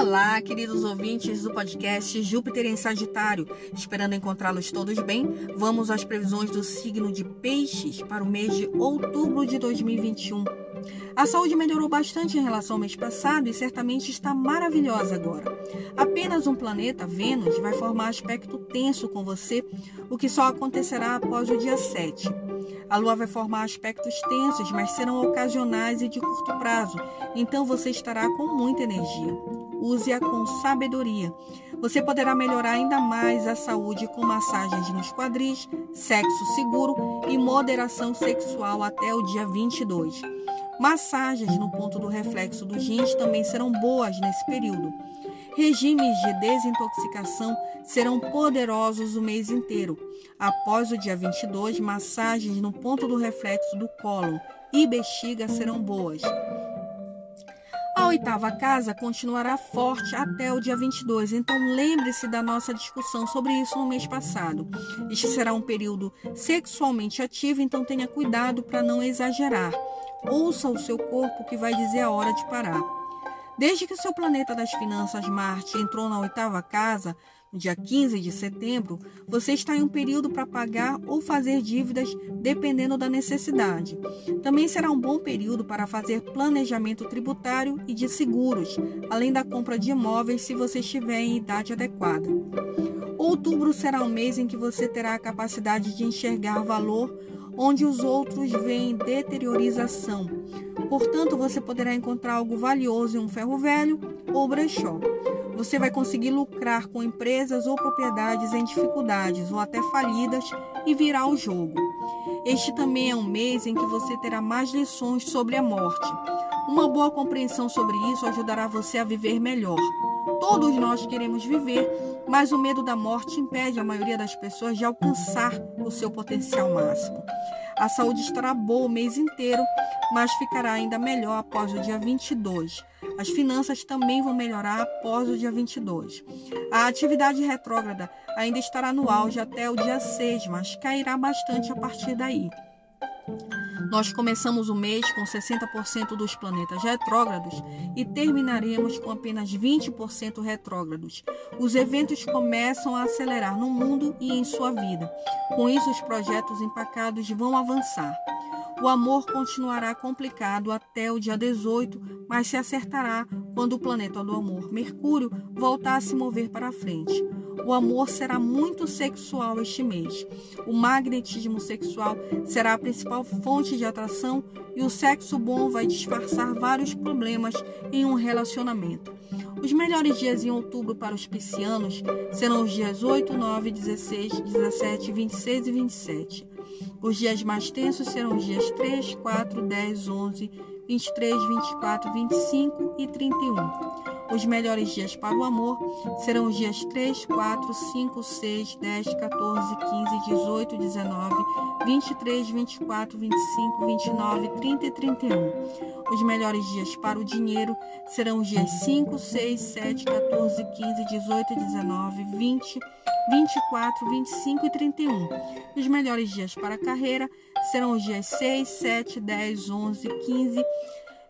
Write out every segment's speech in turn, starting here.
Olá, queridos ouvintes do podcast Júpiter em Sagitário. Esperando encontrá-los todos bem, vamos às previsões do signo de Peixes para o mês de outubro de 2021. A saúde melhorou bastante em relação ao mês passado e certamente está maravilhosa agora. Apenas um planeta, Vênus, vai formar aspecto tenso com você, o que só acontecerá após o dia 7. A Lua vai formar aspectos tensos, mas serão ocasionais e de curto prazo, então você estará com muita energia. Use-a com sabedoria. Você poderá melhorar ainda mais a saúde com massagens nos quadris, sexo seguro e moderação sexual até o dia 22. Massagens no ponto do reflexo dos rins também serão boas nesse período. Regimes de desintoxicação serão poderosos o mês inteiro. Após o dia 22, massagens no ponto do reflexo do cólon e bexiga serão boas. Oitava casa continuará forte até o dia 22, então lembre-se da nossa discussão sobre isso no mês passado. Este será um período sexualmente ativo, então tenha cuidado para não exagerar. Ouça o seu corpo que vai dizer a hora de parar. Desde que o seu planeta das finanças, Marte, entrou na oitava casa, no dia 15 de setembro, você está em um período para pagar ou fazer dívidas, dependendo da necessidade. Também será um bom período para fazer planejamento tributário e de seguros, além da compra de imóveis se você estiver em idade adequada. Outubro será um mês em que você terá a capacidade de enxergar valor onde os outros veem deteriorização. Portanto, você poderá encontrar algo valioso em um ferro velho ou brechó. Você vai conseguir lucrar com empresas ou propriedades em dificuldades ou até falidas e virar o jogo. Este também é um mês em que você terá mais lições sobre a morte. Uma boa compreensão sobre isso ajudará você a viver melhor. Todos nós queremos viver, mas o medo da morte impede a maioria das pessoas de alcançar o seu potencial máximo. A saúde estará boa o mês inteiro, mas ficará ainda melhor após o dia 22. As finanças também vão melhorar após o dia 22. A atividade retrógrada ainda estará no auge até o dia 6, mas cairá bastante a partir daí. Nós começamos o mês com 60% dos planetas retrógrados e terminaremos com apenas 20% retrógrados. Os eventos começam a acelerar no mundo e em sua vida. Com isso, os projetos empacados vão avançar. O amor continuará complicado até o dia 18, mas se acertará quando o planeta do amor, Mercúrio, voltar a se mover para frente. O amor será muito sexual este mês. O magnetismo sexual será a principal fonte de atração e o sexo bom vai disfarçar vários problemas em um relacionamento. Os melhores dias em outubro para os piscianos serão os dias 8, 9, 16, 17, 26 e 27. Os dias mais tensos serão os dias 3, 4, 10, 11, 23, 24, 25 e 31. Os melhores dias para o amor serão os dias 3, 4, 5, 6, 10, 14, 15, 18, 19, 23, 24, 25, 29, 30 e 31. Os melhores dias para o dinheiro serão os dias 5, 6, 7, 14, 15, 18, 19, 20, 24, 25 e 31. Os melhores dias para a carreira serão os dias 6, 7, 10, 11, 15,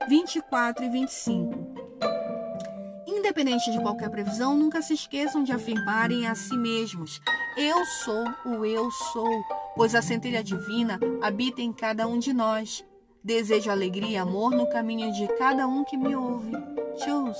24 e 25. Independente de qualquer previsão, nunca se esqueçam de afirmarem a si mesmos: Eu sou o eu sou, pois a centelha divina habita em cada um de nós. Desejo alegria e amor no caminho de cada um que me ouve. Tchau!